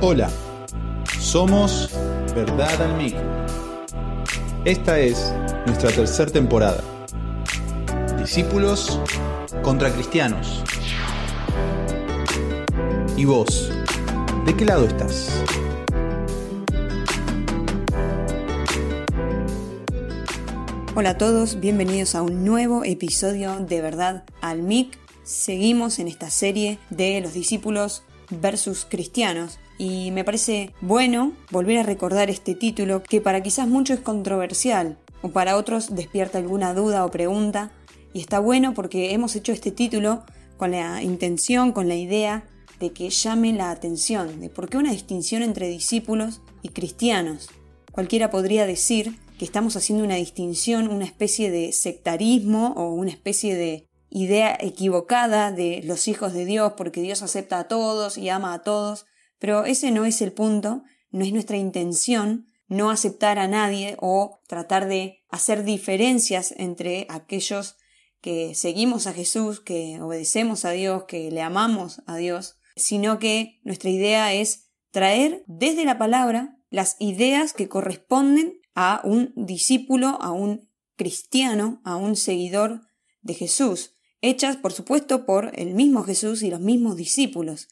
Hola, somos Verdad al Micro. Esta es nuestra tercera temporada. Discípulos contra cristianos. ¿Y vos? ¿De qué lado estás? Hola a todos, bienvenidos a un nuevo episodio de Verdad al MIC. Seguimos en esta serie de los discípulos versus cristianos y me parece bueno volver a recordar este título que para quizás mucho es controversial o para otros despierta alguna duda o pregunta y está bueno porque hemos hecho este título con la intención, con la idea de que llame la atención de por qué una distinción entre discípulos y cristianos. Cualquiera podría decir que estamos haciendo una distinción, una especie de sectarismo o una especie de idea equivocada de los hijos de Dios porque Dios acepta a todos y ama a todos, pero ese no es el punto, no es nuestra intención no aceptar a nadie o tratar de hacer diferencias entre aquellos que seguimos a Jesús, que obedecemos a Dios, que le amamos a Dios, sino que nuestra idea es traer desde la palabra las ideas que corresponden a un discípulo, a un cristiano, a un seguidor de Jesús, hechas por supuesto por el mismo Jesús y los mismos discípulos.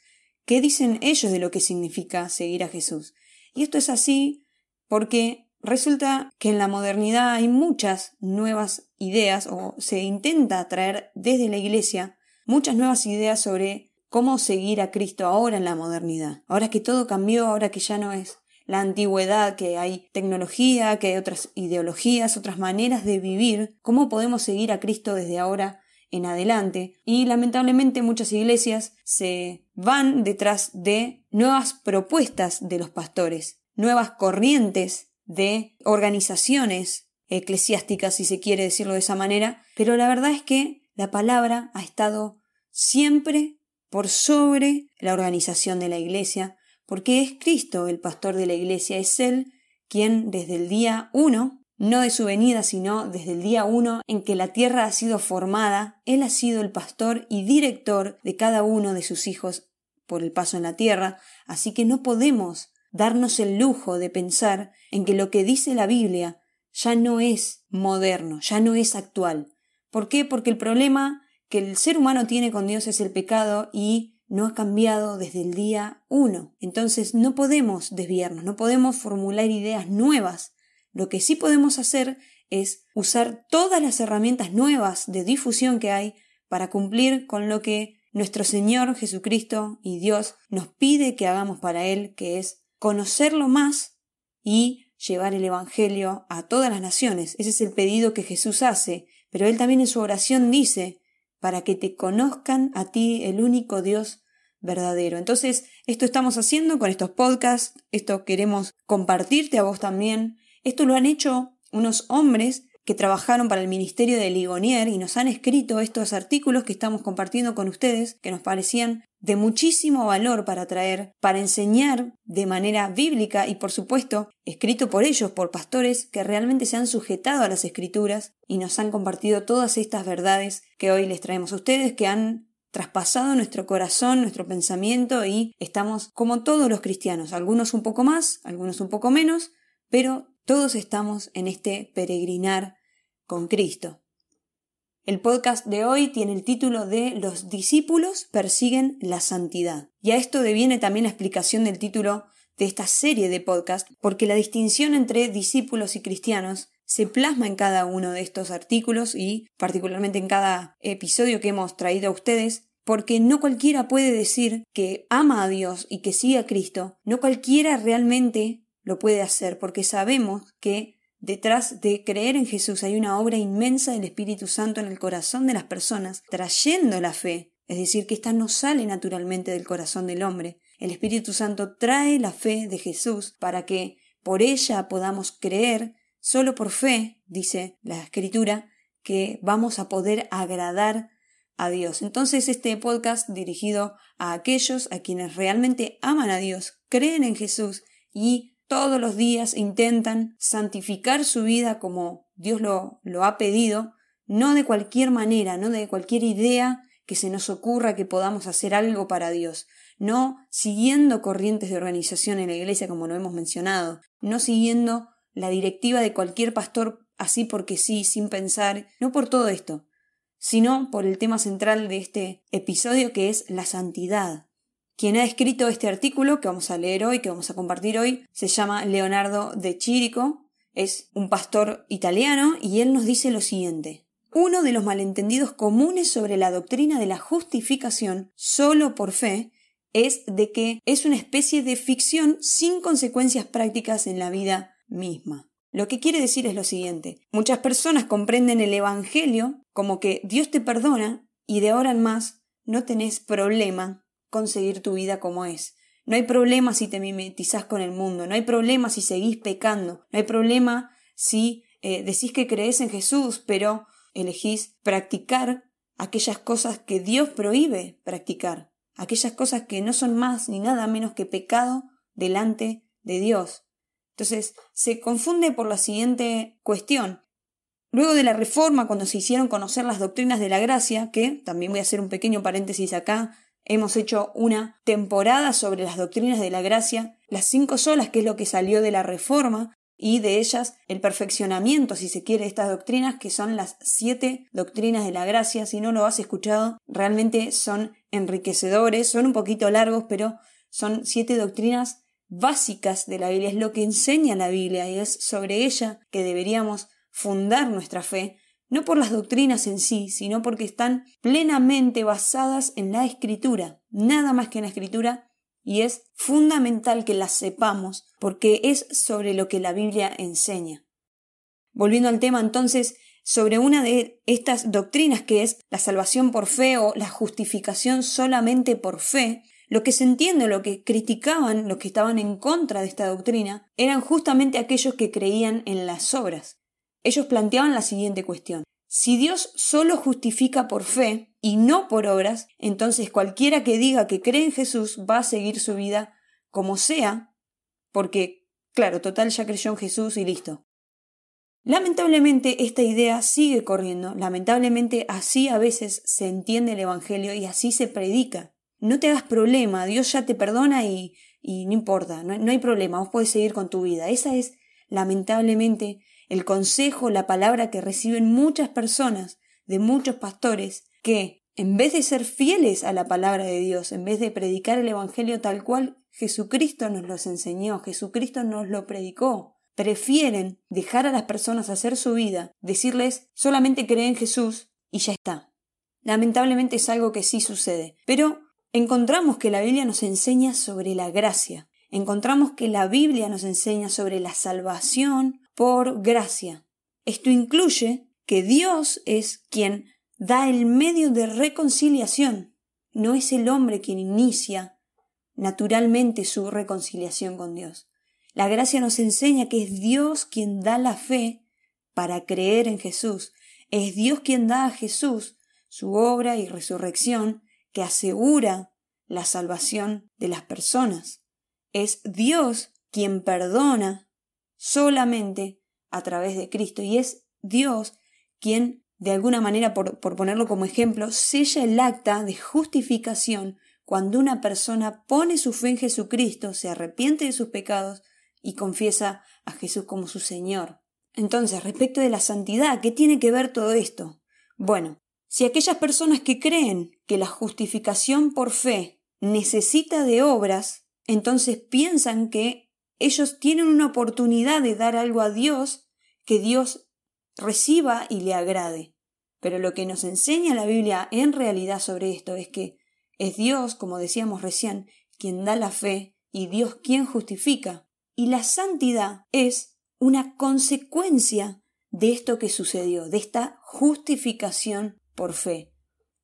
¿Qué dicen ellos de lo que significa seguir a Jesús? Y esto es así porque resulta que en la modernidad hay muchas nuevas ideas o se intenta traer desde la Iglesia muchas nuevas ideas sobre cómo seguir a Cristo ahora en la modernidad. Ahora que todo cambió, ahora que ya no es la antigüedad, que hay tecnología, que hay otras ideologías, otras maneras de vivir, cómo podemos seguir a Cristo desde ahora en adelante. Y lamentablemente muchas iglesias se van detrás de nuevas propuestas de los pastores, nuevas corrientes de organizaciones eclesiásticas, si se quiere decirlo de esa manera, pero la verdad es que la palabra ha estado siempre por sobre la organización de la iglesia, porque es Cristo el pastor de la iglesia, es Él quien desde el día uno, no de su venida, sino desde el día uno en que la tierra ha sido formada, Él ha sido el pastor y director de cada uno de sus hijos por el paso en la tierra, así que no podemos darnos el lujo de pensar en que lo que dice la Biblia ya no es moderno, ya no es actual. ¿Por qué? Porque el problema que el ser humano tiene con Dios es el pecado y no ha cambiado desde el día uno. Entonces no podemos desviarnos, no podemos formular ideas nuevas. Lo que sí podemos hacer es usar todas las herramientas nuevas de difusión que hay para cumplir con lo que nuestro Señor Jesucristo y Dios nos pide que hagamos para Él, que es conocerlo más y llevar el Evangelio a todas las naciones. Ese es el pedido que Jesús hace, pero Él también en su oración dice, para que te conozcan a ti el único Dios verdadero. Entonces, esto estamos haciendo con estos podcasts, esto queremos compartirte a vos también. Esto lo han hecho unos hombres que trabajaron para el Ministerio de Ligonier y nos han escrito estos artículos que estamos compartiendo con ustedes, que nos parecían de muchísimo valor para traer, para enseñar de manera bíblica y por supuesto escrito por ellos, por pastores que realmente se han sujetado a las escrituras y nos han compartido todas estas verdades que hoy les traemos a ustedes, que han traspasado nuestro corazón, nuestro pensamiento y estamos como todos los cristianos, algunos un poco más, algunos un poco menos, pero todos estamos en este peregrinar con Cristo. El podcast de hoy tiene el título de Los discípulos persiguen la santidad. Y a esto deviene también la explicación del título de esta serie de podcast, porque la distinción entre discípulos y cristianos se plasma en cada uno de estos artículos y particularmente en cada episodio que hemos traído a ustedes, porque no cualquiera puede decir que ama a Dios y que sigue a Cristo, no cualquiera realmente lo puede hacer porque sabemos que detrás de creer en Jesús hay una obra inmensa del Espíritu Santo en el corazón de las personas, trayendo la fe. Es decir, que esta no sale naturalmente del corazón del hombre. El Espíritu Santo trae la fe de Jesús para que por ella podamos creer, solo por fe, dice la Escritura, que vamos a poder agradar a Dios. Entonces este podcast dirigido a aquellos a quienes realmente aman a Dios, creen en Jesús y todos los días intentan santificar su vida como Dios lo, ha pedido, no de cualquier manera, no de cualquier idea que se nos ocurra que podamos hacer algo para Dios, no siguiendo corrientes de organización en la iglesia como lo hemos mencionado, no siguiendo la directiva de cualquier pastor así porque sí, sin pensar, no por todo esto, sino por el tema central de este episodio que es la santidad. Quien ha escrito este artículo que vamos a leer hoy, que vamos a compartir hoy, se llama Leonardo de Chirico, es un pastor italiano y él nos dice lo siguiente. Uno de los malentendidos comunes sobre la doctrina de la justificación solo por fe es de que es una especie de ficción sin consecuencias prácticas en la vida misma. Lo que quiere decir es lo siguiente. Muchas personas comprenden el Evangelio como que Dios te perdona y de ahora en más no tenés problema con seguir tu vida como es. No hay problema si te mimetizás con el mundo, no hay problema si seguís pecando, no hay problema si eh, decís que crees en Jesús, pero elegís practicar aquellas cosas que Dios prohíbe practicar, aquellas cosas que no son más ni nada menos que pecado delante de Dios. Entonces, se confunde por la siguiente cuestión. Luego de la Reforma, cuando se hicieron conocer las doctrinas de la gracia, que también voy a hacer un pequeño paréntesis acá, hemos hecho una temporada sobre las doctrinas de la gracia, las cinco solas, que es lo que salió de la Reforma, y de ellas el perfeccionamiento, si se quiere, de estas doctrinas, que son las siete doctrinas de la gracia. Si no lo has escuchado, realmente son enriquecedores, son un poquito largos, pero son siete doctrinas básicas de la Biblia, es lo que enseña la Biblia y es sobre ella que deberíamos fundar nuestra fe, no por las doctrinas en sí, sino porque están plenamente basadas en la escritura, nada más que en la escritura, y es fundamental que las sepamos porque es sobre lo que la Biblia enseña. Volviendo al tema entonces, sobre una de estas doctrinas que es la salvación por fe o la justificación solamente por fe, lo que se entiende, lo que criticaban, los que estaban en contra de esta doctrina, eran justamente aquellos que creían en las obras. Ellos planteaban la siguiente cuestión. Si Dios solo justifica por fe y no por obras, entonces cualquiera que diga que cree en Jesús va a seguir su vida como sea, porque, claro, total ya creyó en Jesús y listo. Lamentablemente esta idea sigue corriendo, lamentablemente así a veces se entiende el Evangelio y así se predica no te hagas problema, Dios ya te perdona y, y no importa, no, no hay problema, vos podés seguir con tu vida. Esa es, lamentablemente, el consejo, la palabra que reciben muchas personas, de muchos pastores, que, en vez de ser fieles a la palabra de Dios, en vez de predicar el Evangelio tal cual Jesucristo nos los enseñó, Jesucristo nos lo predicó, prefieren dejar a las personas hacer su vida, decirles solamente creen en Jesús y ya está. Lamentablemente es algo que sí sucede, pero encontramos que la Biblia nos enseña sobre la gracia, encontramos que la Biblia nos enseña sobre la salvación por gracia. Esto incluye que Dios es quien da el medio de reconciliación, no es el hombre quien inicia naturalmente su reconciliación con Dios. La gracia nos enseña que es Dios quien da la fe para creer en Jesús, es Dios quien da a Jesús su obra y resurrección que asegura la salvación de las personas. Es Dios quien perdona solamente a través de Cristo y es Dios quien, de alguna manera, por, por ponerlo como ejemplo, sella el acta de justificación cuando una persona pone su fe en Jesucristo, se arrepiente de sus pecados y confiesa a Jesús como su Señor. Entonces, respecto de la santidad, ¿qué tiene que ver todo esto? Bueno, si aquellas personas que creen que la justificación por fe necesita de obras, entonces piensan que ellos tienen una oportunidad de dar algo a Dios que Dios reciba y le agrade. Pero lo que nos enseña la Biblia en realidad sobre esto es que es Dios, como decíamos recién, quien da la fe y Dios quien justifica. Y la santidad es una consecuencia de esto que sucedió, de esta justificación por fe.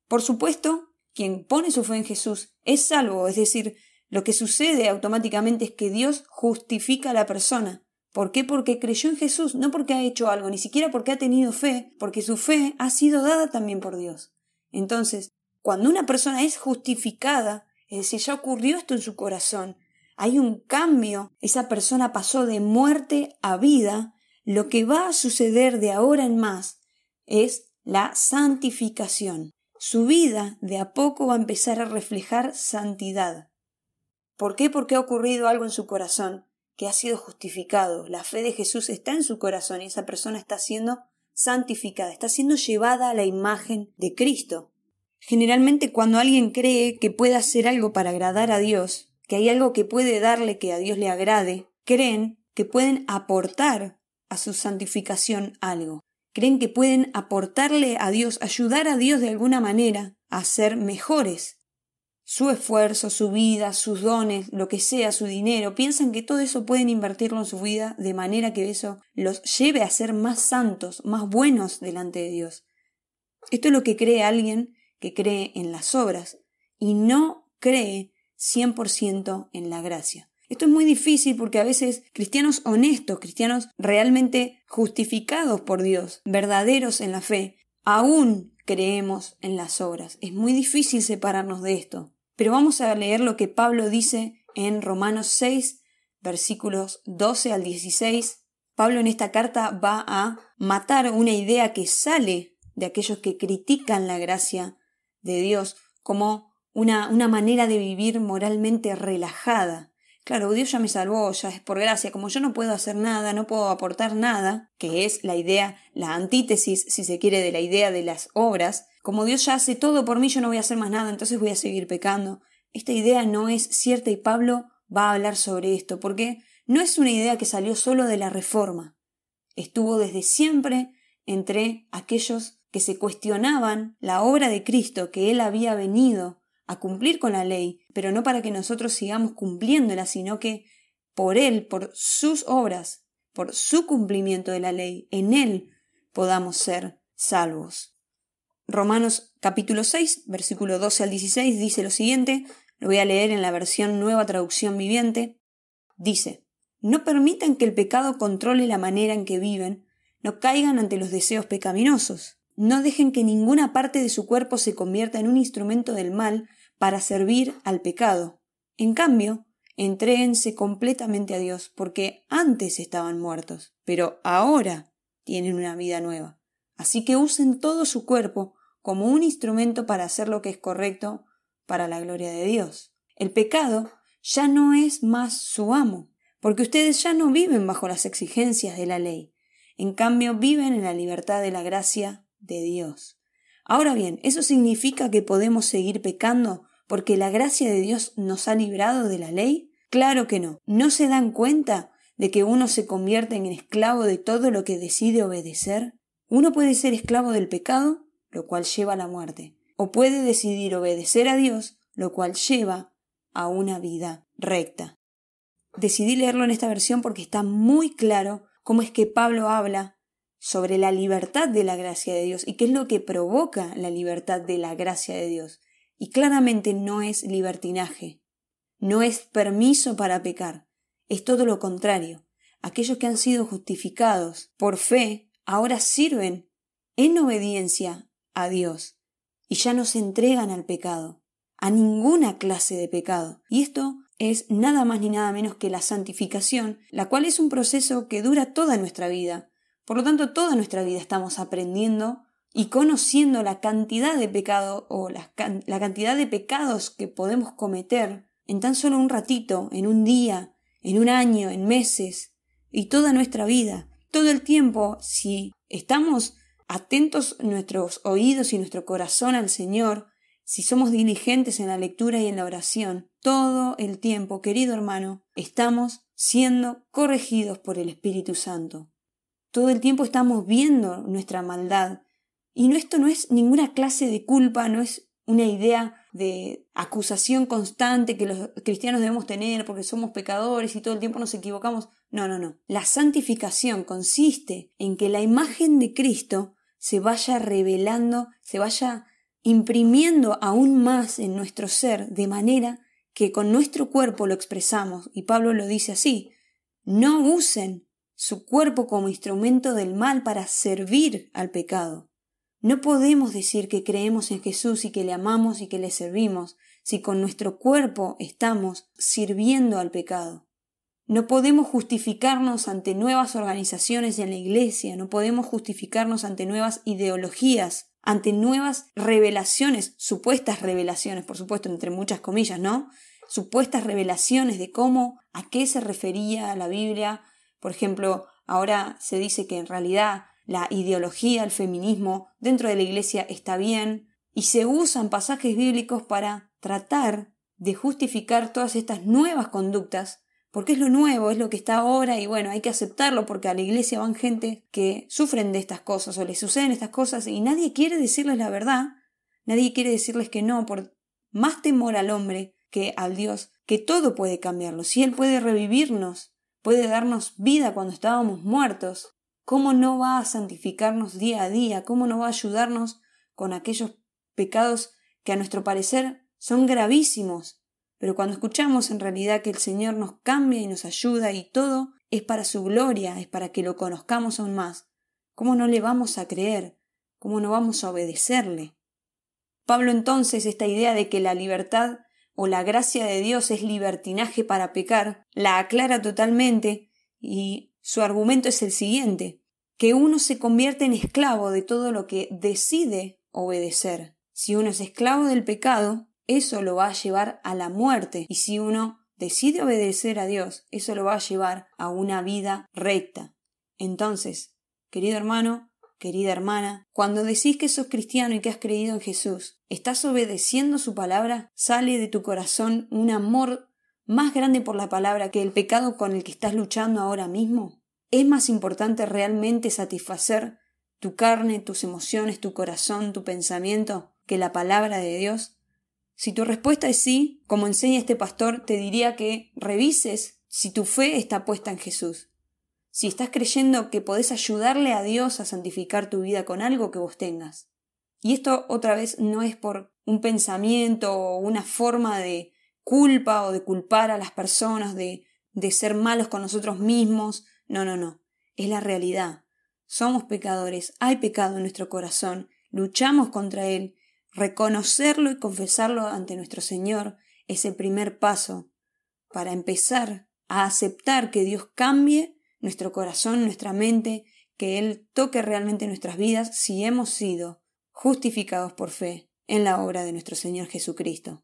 Por supuesto, quien pone su fe en Jesús es salvo, es decir, lo que sucede automáticamente es que Dios justifica a la persona. ¿Por qué? Porque creyó en Jesús, no porque ha hecho algo, ni siquiera porque ha tenido fe, porque su fe ha sido dada también por Dios. Entonces, cuando una persona es justificada, es decir, ya ocurrió esto en su corazón, hay un cambio, esa persona pasó de muerte a vida, lo que va a suceder de ahora en más es la santificación. su vida de a poco va a empezar a reflejar santidad. ¿Por qué? Porque ha ocurrido algo en su corazón que ha sido justificado. La fe de Jesús está en su corazón y esa persona está siendo santificada, está siendo llevada a la imagen de Cristo. Generalmente cuando alguien cree que puede hacer algo para agradar a Dios, que hay algo que puede darle que a Dios le agrade, creen que pueden aportar a su santificación algo. Creen que pueden aportarle a Dios, ayudar a Dios de alguna manera a ser mejores. Su esfuerzo, su vida, sus dones, lo que sea, su dinero, piensan que todo eso pueden invertirlo en su vida de manera que eso los lleve a ser más santos, más buenos delante de Dios. Esto es lo que cree alguien que cree en las obras y no cree 100% en la gracia. Esto es muy difícil porque a veces cristianos honestos, cristianos realmente justificados por Dios, verdaderos en la fe, aún creemos en las obras. Es muy difícil separarnos de esto. Pero vamos a leer lo que Pablo dice en Romanos 6, versículos 12 al 16. Pablo en esta carta va a matar una idea que sale de aquellos que critican la gracia de Dios como una, una manera de vivir moralmente relajada. Claro, Dios ya me salvó, ya es por gracia, como yo no puedo hacer nada, no puedo aportar nada, que es la idea, la antítesis, si se quiere, de la idea de las obras, como Dios ya hace todo por mí, yo no voy a hacer más nada, entonces voy a seguir pecando. Esta idea no es cierta y Pablo va a hablar sobre esto, porque no es una idea que salió solo de la reforma. Estuvo desde siempre entre aquellos que se cuestionaban la obra de Cristo que Él había venido a cumplir con la ley, pero no para que nosotros sigamos cumpliéndola, sino que por Él, por sus obras, por su cumplimiento de la ley, en Él podamos ser salvos. Romanos capítulo 6, versículo 12 al 16 dice lo siguiente, lo voy a leer en la versión nueva traducción viviente, dice, no permitan que el pecado controle la manera en que viven, no caigan ante los deseos pecaminosos. No dejen que ninguna parte de su cuerpo se convierta en un instrumento del mal para servir al pecado. En cambio, entréense completamente a Dios, porque antes estaban muertos, pero ahora tienen una vida nueva. Así que usen todo su cuerpo como un instrumento para hacer lo que es correcto para la gloria de Dios. El pecado ya no es más su amo, porque ustedes ya no viven bajo las exigencias de la ley. En cambio, viven en la libertad de la gracia de Dios. Ahora bien, ¿eso significa que podemos seguir pecando porque la gracia de Dios nos ha librado de la ley? Claro que no. ¿No se dan cuenta de que uno se convierte en esclavo de todo lo que decide obedecer? Uno puede ser esclavo del pecado, lo cual lleva a la muerte, o puede decidir obedecer a Dios, lo cual lleva a una vida recta. Decidí leerlo en esta versión porque está muy claro cómo es que Pablo habla sobre la libertad de la gracia de Dios y qué es lo que provoca la libertad de la gracia de Dios. Y claramente no es libertinaje, no es permiso para pecar, es todo lo contrario. Aquellos que han sido justificados por fe ahora sirven en obediencia a Dios y ya no se entregan al pecado, a ninguna clase de pecado. Y esto es nada más ni nada menos que la santificación, la cual es un proceso que dura toda nuestra vida, por lo tanto, toda nuestra vida estamos aprendiendo y conociendo la cantidad de pecado o la, cantidad de pecados que podemos cometer en tan solo un ratito, en un día, en un año, en meses, y toda nuestra vida, todo el tiempo, si estamos atentos nuestros oídos y nuestro corazón al Señor, si somos diligentes en la lectura y en la oración, todo el tiempo, querido hermano, estamos siendo corregidos por el Espíritu Santo. Todo el tiempo estamos viendo nuestra maldad. Y no, esto no es ninguna clase de culpa, no es una idea de acusación constante que los cristianos debemos tener porque somos pecadores y todo el tiempo nos equivocamos. No, no, no. La santificación consiste en que la imagen de Cristo se vaya revelando, se vaya imprimiendo aún más en nuestro ser, de manera que con nuestro cuerpo lo expresamos. Y Pablo lo dice así. No usen su cuerpo como instrumento del mal para servir al pecado. No podemos decir que creemos en Jesús y que le amamos y que le servimos si con nuestro cuerpo estamos sirviendo al pecado. No podemos justificarnos ante nuevas organizaciones en la Iglesia, no podemos justificarnos ante nuevas ideologías ante nuevas revelaciones, supuestas revelaciones, por supuesto, entre muchas comillas, ¿no? Supuestas revelaciones de cómo, a qué se refería la Biblia. Por ejemplo, ahora se dice que en realidad la ideología, el feminismo dentro de la iglesia está bien y se usan pasajes bíblicos para tratar de justificar todas estas nuevas conductas porque es lo nuevo, es lo que está ahora y bueno, hay que aceptarlo porque a la iglesia van gente que sufren de estas cosas o les suceden estas cosas y nadie quiere decirles la verdad, nadie quiere decirles que no, por más temor al hombre que al Dios, que todo puede cambiarlo, si Él puede revivirnos, puede darnos vida cuando estábamos muertos, ¿cómo no va a santificarnos día a día? ¿Cómo no va a ayudarnos con aquellos pecados que a nuestro parecer son gravísimos? Pero cuando escuchamos en realidad que el Señor nos cambia y nos ayuda y todo es para su gloria, es para que lo conozcamos aún más, ¿cómo no le vamos a creer? ¿Cómo no vamos a obedecerle? Pablo entonces esta idea de que la libertad o la gracia de Dios es libertinaje para pecar, la aclara totalmente y su argumento es el siguiente, que uno se convierte en esclavo de todo lo que decide obedecer. Si uno es esclavo del pecado, eso lo va a llevar a la muerte. Y si uno decide obedecer a Dios, eso lo va a llevar a una vida recta. Entonces, querido hermano, querida hermana, cuando decís que sos cristiano y que has creído en Jesús, ¿estás obedeciendo su palabra? ¿Sale de tu corazón un amor más grande por la palabra que el pecado con el que estás luchando ahora mismo? ¿Es más importante realmente satisfacer tu carne, tus emociones, tu corazón, tu pensamiento que la palabra de Dios? Si tu respuesta es sí, como enseña este pastor, te diría que revises si tu fe está puesta en Jesús. Si estás creyendo que podés ayudarle a Dios a santificar tu vida con algo que vos tengas. Y esto otra vez no es por un pensamiento o una forma de culpa o de culpar a las personas, de, de ser malos con nosotros mismos. No, no, no. Es la realidad. Somos pecadores, hay pecado en nuestro corazón, luchamos contra él Reconocerlo y confesarlo ante nuestro Señor es el primer paso para empezar a aceptar que Dios cambie nuestro corazón, nuestra mente, que Él toque realmente nuestras vidas si hemos sido justificados por fe en la obra de nuestro Señor Jesucristo.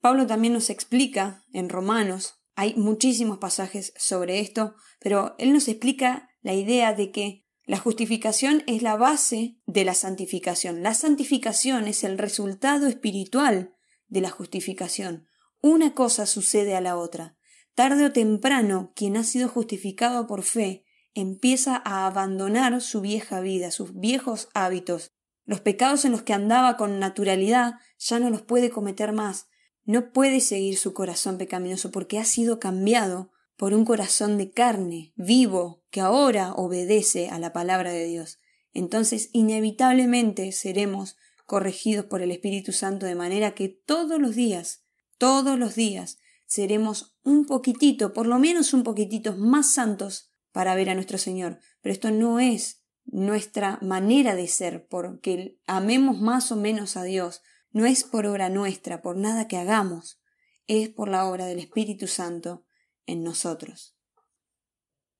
Pablo también nos explica en Romanos, hay muchísimos pasajes sobre esto, pero él nos explica la idea de que la justificación es la base de la santificación. La santificación es el resultado espiritual de la justificación. Una cosa sucede a la otra. Tarde o temprano, quien ha sido justificado por fe empieza a abandonar su vieja vida, sus viejos hábitos. Los pecados en los que andaba con naturalidad ya no los puede cometer más. No puede seguir su corazón pecaminoso porque ha sido cambiado por un corazón de carne, vivo, que ahora obedece a la palabra de Dios. Entonces inevitablemente seremos corregidos por el Espíritu Santo de manera que todos los días, todos los días, seremos un poquitito, por lo menos un poquitito más santos para ver a nuestro Señor. Pero esto no es nuestra manera de ser, porque amemos más o menos a Dios, no es por obra nuestra, por nada que hagamos, es por la obra del Espíritu Santo en nosotros.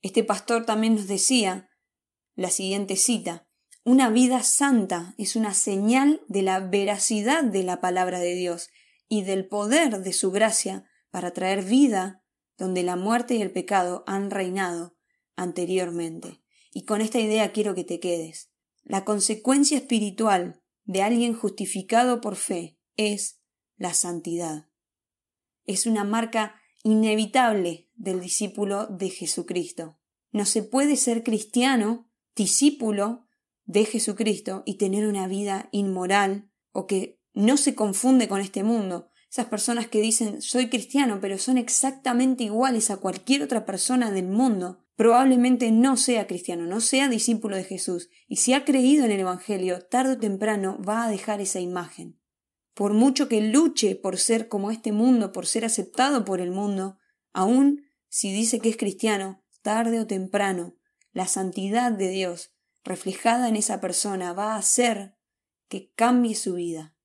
Este pastor también nos decía la siguiente cita, una vida santa es una señal de la veracidad de la palabra de Dios y del poder de su gracia para traer vida donde la muerte y el pecado han reinado anteriormente. Y con esta idea quiero que te quedes. La consecuencia espiritual de alguien justificado por fe es la santidad. Es una marca inevitable del discípulo de Jesucristo. No se puede ser cristiano, discípulo de Jesucristo y tener una vida inmoral o que no se confunde con este mundo. Esas personas que dicen soy cristiano pero son exactamente iguales a cualquier otra persona del mundo, probablemente no sea cristiano, no sea discípulo de Jesús, y si ha creído en el Evangelio, tarde o temprano va a dejar esa imagen por mucho que luche por ser como este mundo, por ser aceptado por el mundo, aun si dice que es cristiano, tarde o temprano, la santidad de Dios reflejada en esa persona va a hacer que cambie su vida.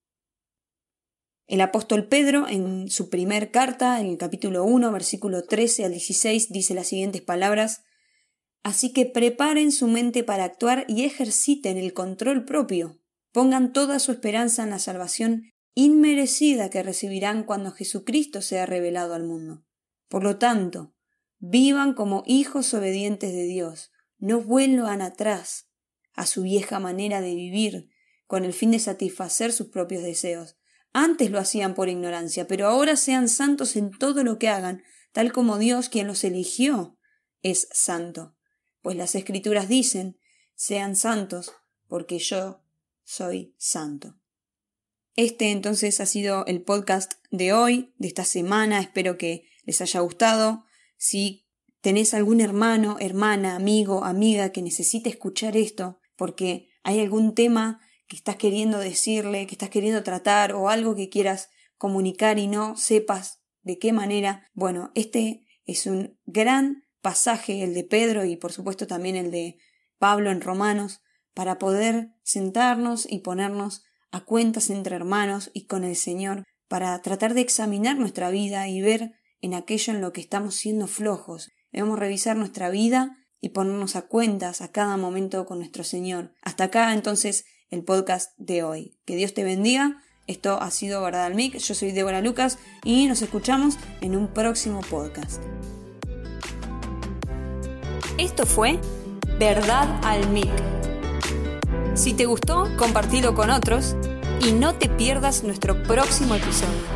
El apóstol Pedro, en su primer carta, en el capítulo 1, versículo 13 al 16, dice las siguientes palabras Así que preparen su mente para actuar y ejerciten el control propio pongan toda su esperanza en la salvación inmerecida que recibirán cuando Jesucristo sea revelado al mundo. Por lo tanto, vivan como hijos obedientes de Dios, no vuelvan atrás a su vieja manera de vivir con el fin de satisfacer sus propios deseos. Antes lo hacían por ignorancia, pero ahora sean santos en todo lo que hagan, tal como Dios, quien los eligió, es santo. Pues las escrituras dicen, sean santos, porque yo soy santo. Este entonces ha sido el podcast de hoy, de esta semana. Espero que les haya gustado. Si tenés algún hermano, hermana, amigo, amiga que necesite escuchar esto, porque hay algún tema que estás queriendo decirle, que estás queriendo tratar o algo que quieras comunicar y no sepas de qué manera, bueno, este es un gran pasaje, el de Pedro y por supuesto también el de Pablo en Romanos, para poder sentarnos y ponernos a cuentas entre hermanos y con el Señor, para tratar de examinar nuestra vida y ver en aquello en lo que estamos siendo flojos. Debemos revisar nuestra vida y ponernos a cuentas a cada momento con nuestro Señor. Hasta acá entonces el podcast de hoy. Que Dios te bendiga. Esto ha sido Verdad al Mic. Yo soy Débora Lucas y nos escuchamos en un próximo podcast. Esto fue Verdad al Mic si te gustó, compartilo con otros y no te pierdas nuestro próximo episodio.